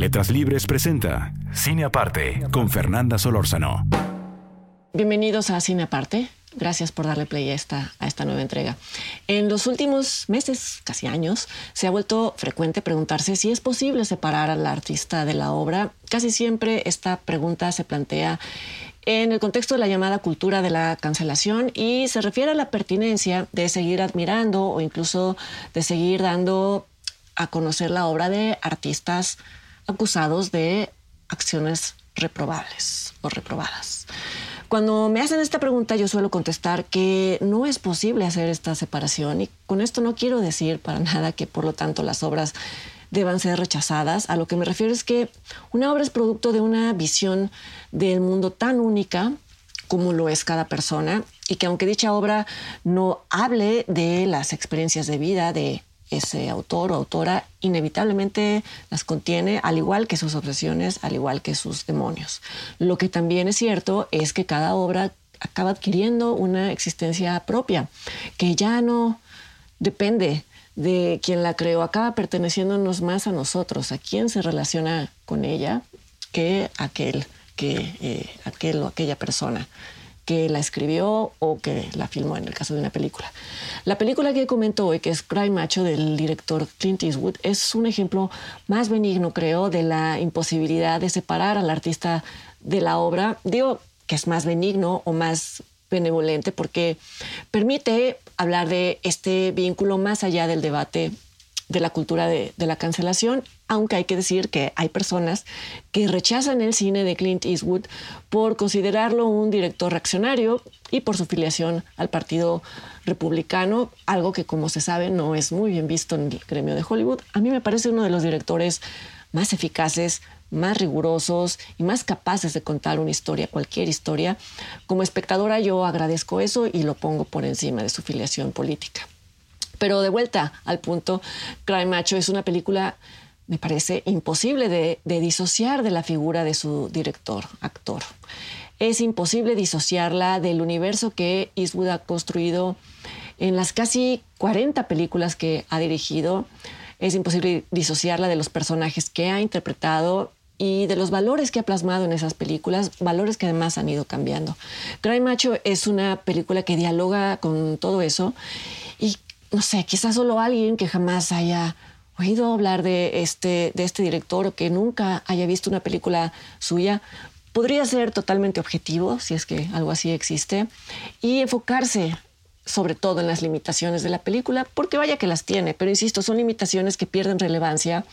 Letras Libres presenta Cine Aparte con Fernanda Solórzano. Bienvenidos a Cine Aparte. Gracias por darle play a esta, a esta nueva entrega. En los últimos meses, casi años, se ha vuelto frecuente preguntarse si es posible separar al artista de la obra. Casi siempre esta pregunta se plantea en el contexto de la llamada cultura de la cancelación y se refiere a la pertinencia de seguir admirando o incluso de seguir dando a conocer la obra de artistas acusados de acciones reprobables o reprobadas. Cuando me hacen esta pregunta yo suelo contestar que no es posible hacer esta separación y con esto no quiero decir para nada que por lo tanto las obras deban ser rechazadas. A lo que me refiero es que una obra es producto de una visión del mundo tan única como lo es cada persona y que aunque dicha obra no hable de las experiencias de vida de ese autor o autora inevitablemente las contiene, al igual que sus obsesiones, al igual que sus demonios. Lo que también es cierto es que cada obra acaba adquiriendo una existencia propia, que ya no depende de quien la creó, acaba perteneciéndonos más a nosotros, a quien se relaciona con ella, que aquel, que eh, aquel o aquella persona que la escribió o que la filmó en el caso de una película. La película que comento hoy, que es Cry Macho del director Clint Eastwood, es un ejemplo más benigno, creo, de la imposibilidad de separar al artista de la obra. Digo que es más benigno o más benevolente porque permite hablar de este vínculo más allá del debate de la cultura de, la cancelación, aunque hay que decir que hay personas que rechazan el cine de Clint Eastwood por considerarlo un director reaccionario y por su filiación al Partido Republicano, algo que como se sabe no es muy bien visto en el gremio de Hollywood. A mí me parece uno de los directores más eficaces, más rigurosos y más capaces de contar una historia, cualquier historia. Como espectadora yo agradezco eso y lo pongo por encima de su filiación política. Pero de vuelta al punto, Cry Macho es una película, me parece, imposible de, disociar de la figura de su director, actor. Es imposible disociarla del universo que Eastwood ha construido en las casi 40 películas que ha dirigido. Es imposible disociarla de los personajes que ha interpretado y de los valores que ha plasmado en esas películas, valores que además han ido cambiando. Cry Macho es una película que dialoga con todo eso y no sé, quizás solo alguien que jamás haya oído hablar de este, de este director o que nunca haya visto una película suya, podría ser totalmente objetivo, si es que algo así existe, y enfocarse sobre todo en las limitaciones de la película, porque vaya que las tiene, pero insisto, son limitaciones que pierden relevancia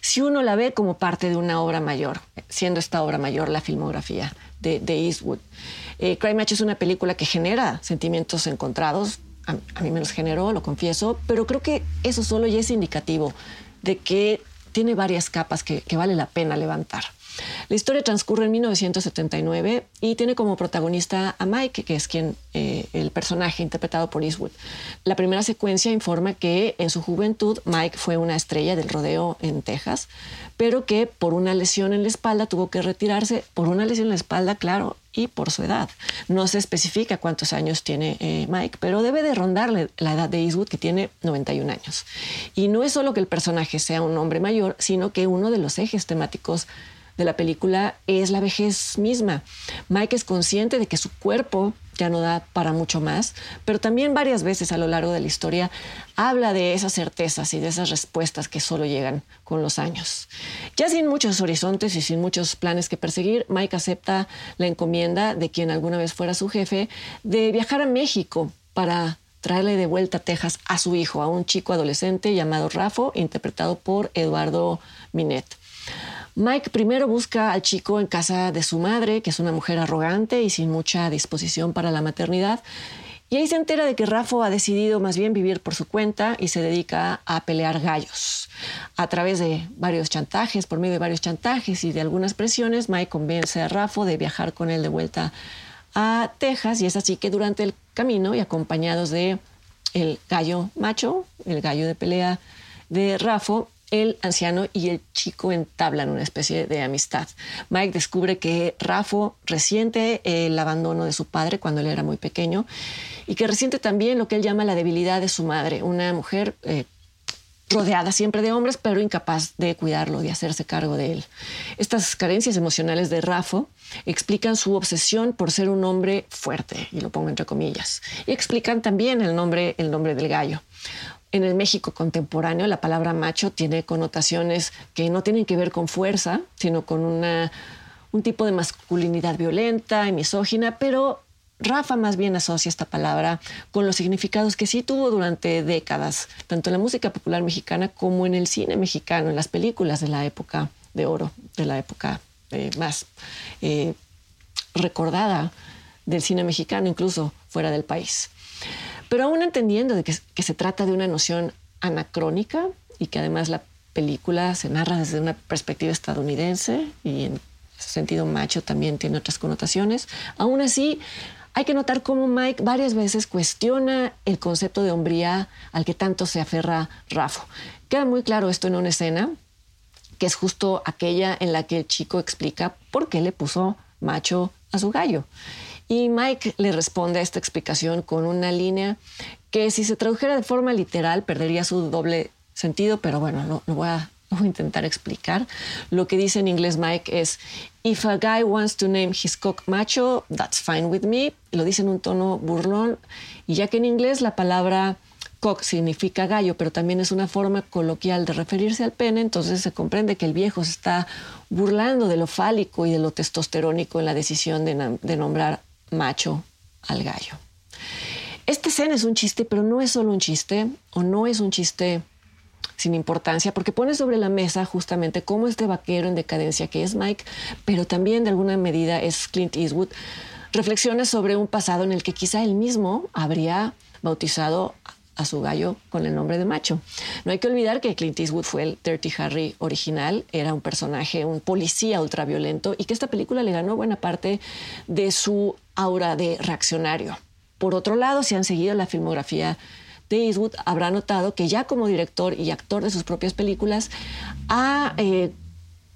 si uno la ve como parte de una obra mayor, siendo esta obra mayor la filmografía de, Eastwood. Eh, Cry Match es una película que genera sentimientos encontrados, a, mí me los generó, lo confieso, pero creo que eso solo ya es indicativo de que tiene varias capas que, vale la pena levantar. La historia transcurre en 1979 y tiene como protagonista a Mike, que es quien eh, el personaje interpretado por Eastwood. La primera secuencia informa que en su juventud Mike fue una estrella del rodeo en Texas, pero que por una lesión en la espalda tuvo que retirarse, por una lesión en la espalda, claro, y por su edad. No se especifica cuántos años tiene eh, Mike, pero debe de rondarle la edad de Eastwood, que tiene 91 años. Y no es solo que el personaje sea un hombre mayor, sino que uno de los ejes temáticos de la película es la vejez misma. Mike es consciente de que su cuerpo ya no da para mucho más, pero también varias veces a lo largo de la historia habla de esas certezas y de esas respuestas que solo llegan con los años. Ya sin muchos horizontes y sin muchos planes que perseguir, Mike acepta la encomienda de quien alguna vez fuera su jefe de viajar a México para traerle de vuelta a Texas a su hijo, a un chico adolescente llamado Rafo, interpretado por Eduardo Minet. Mike primero busca al chico en casa de su madre, que es una mujer arrogante y sin mucha disposición para la maternidad. Y ahí se entera de que Rafa ha decidido más bien vivir por su cuenta y se dedica a pelear gallos. A través de varios chantajes, por medio de varios chantajes y de algunas presiones, Mike convence a Rafo de viajar con él de vuelta a Texas y es así que durante el camino y acompañados de el gallo macho, el gallo de pelea de Rafo, el anciano y el chico entablan una especie de amistad. Mike descubre que Rafo resiente el abandono de su padre cuando él era muy pequeño y que resiente también lo que él llama la debilidad de su madre, una mujer eh, rodeada siempre de hombres, pero incapaz de cuidarlo, de hacerse cargo de él. Estas carencias emocionales de Rafo explican su obsesión por ser un hombre fuerte, y lo pongo entre comillas, y explican también el nombre, el nombre del gallo. En el México contemporáneo, la palabra macho tiene connotaciones que no tienen que ver con fuerza, sino con una, un tipo de masculinidad violenta y misógina, pero Rafa más bien asocia esta palabra con los significados que sí tuvo durante décadas, tanto en la música popular mexicana como en el cine mexicano, en las películas de la época de oro, de la época eh, más eh, recordada del cine mexicano, incluso fuera del país. Pero aún entendiendo de que, que se trata de una noción anacrónica y que además la película se narra desde una perspectiva estadounidense y en sentido macho también tiene otras connotaciones, aún así hay que notar cómo Mike varias veces cuestiona el concepto de hombría al que tanto se aferra Rafo. Queda muy claro esto en una escena, que es justo aquella en la que el chico explica por qué le puso macho a su gallo. Y Mike le responde a esta explicación con una línea que si se tradujera de forma literal perdería su doble sentido, pero bueno, no, no voy a voy a intentar explicar. Lo que dice en inglés Mike es, if a guy wants to name his cock macho, that's fine with me. Lo dice en un tono burlón. Y ya que en inglés la palabra cock significa gallo, pero también es una forma coloquial de referirse al pene, entonces se comprende que el viejo se está burlando de lo fálico y de lo testosterónico en la decisión de, de nombrar macho al gallo. Esta escena es un chiste, pero no es solo un chiste, o no es un chiste sin importancia, porque pone sobre la mesa justamente cómo este vaquero en decadencia que es Mike, pero también de alguna medida es Clint Eastwood, reflexiona sobre un pasado en el que quizá él mismo habría bautizado a su gallo con el nombre de macho. No hay que olvidar que Clint Eastwood fue el Dirty Harry original, era un personaje, un policía ultraviolento y que esta película le ganó buena parte de su aura de reaccionario. Por otro lado, si han seguido la filmografía de Eastwood habrá notado que ya como director y actor de sus propias películas, ha, eh,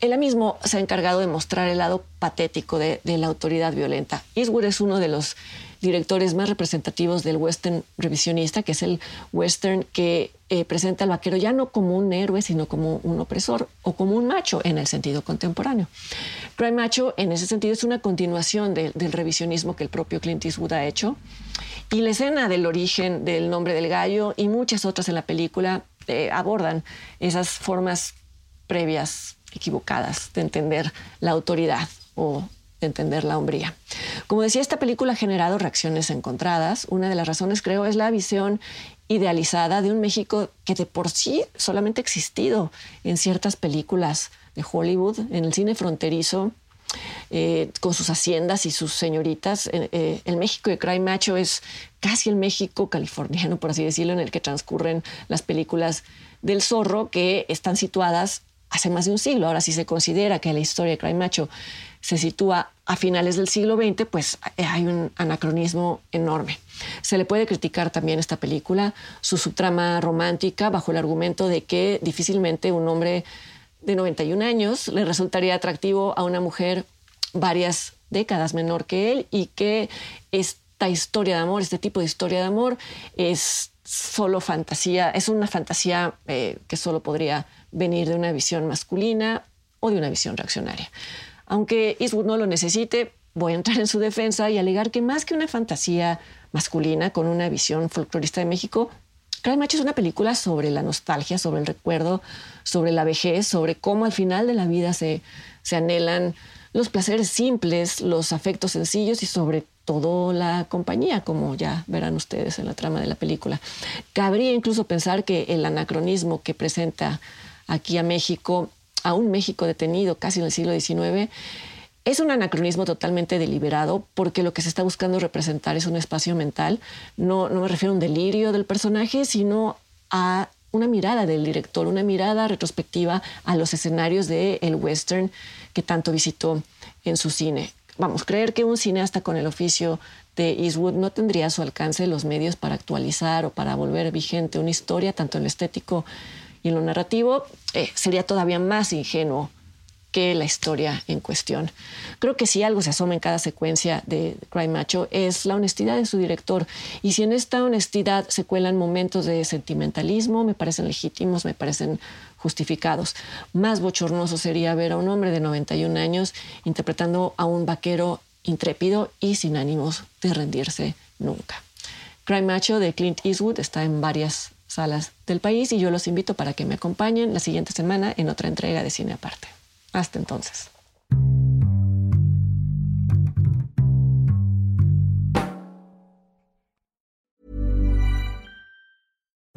él mismo se ha encargado de mostrar el lado patético de, la autoridad violenta. Eastwood es uno de los directores más representativos del western revisionista, que es el western que eh, presenta al vaquero ya no como un héroe, sino como un opresor o como un macho en el sentido contemporáneo. Cry Macho, en ese sentido, es una continuación del revisionismo que el propio Clint Eastwood ha hecho. Y la escena del origen del nombre del gallo y muchas otras en la película eh, abordan esas formas previas equivocadas de entender la autoridad o entender la hombría. Como decía, esta película ha generado reacciones encontradas. Una de las razones, creo, es la visión idealizada de un México que de por sí solamente ha existido en ciertas películas de Hollywood, en el cine fronterizo, eh, con sus haciendas y sus señoritas. Eh, eh, el México de Cry Macho es casi el México californiano, por así decirlo, en el que transcurren las películas del zorro que están situadas hace más de un siglo. Ahora, si se considera que la historia de Cry Macho se sitúa a finales del siglo XX, pues eh, hay un anacronismo enorme. Se le puede criticar también esta película, su subtrama romántica, bajo el argumento de que difícilmente un hombre de 91 años le resultaría atractivo a una mujer varias décadas menor que él y que esta historia de amor, este tipo de historia de amor es solo fantasía, es una fantasía eh, que solo podría venir de una visión masculina o de una visión reaccionaria. Aunque Eastwood no lo necesite, voy a entrar en su defensa y alegar que más que una fantasía masculina con una visión folclorista de México, Cry Macho es una película sobre la nostalgia, sobre el recuerdo, sobre la vejez, sobre cómo al final de la vida se, se anhelan los placeres simples, los afectos sencillos y sobre todo la compañía, como ya verán ustedes en la trama de la película. Cabría incluso pensar que el anacronismo que presenta aquí a México a un México detenido casi en el siglo XIX, es un anacronismo totalmente deliberado porque lo que se está buscando representar es un espacio mental. No, me refiero a un delirio del personaje, sino a una mirada del director, una mirada retrospectiva a los escenarios del el western que tanto visitó en su cine. Vamos, creer que un cineasta con el oficio de Eastwood no tendría a su alcance los medios para actualizar o para volver vigente una historia, tanto en lo estético y en lo narrativo, eh, sería todavía más ingenuo que la historia en cuestión. Creo que si algo se asoma en cada secuencia de Cry Macho es la honestidad de su director. Y si en esta honestidad se cuelan momentos de sentimentalismo, me parecen legítimos, me parecen justificados. Más bochornoso sería ver a un hombre de 91 años interpretando a un vaquero intrépido y sin ánimos de rendirse nunca. Cry Macho de Clint Eastwood está en varias salas del país y yo los invito para que me acompañen la siguiente semana en otra entrega de Cine Aparte. Hasta entonces.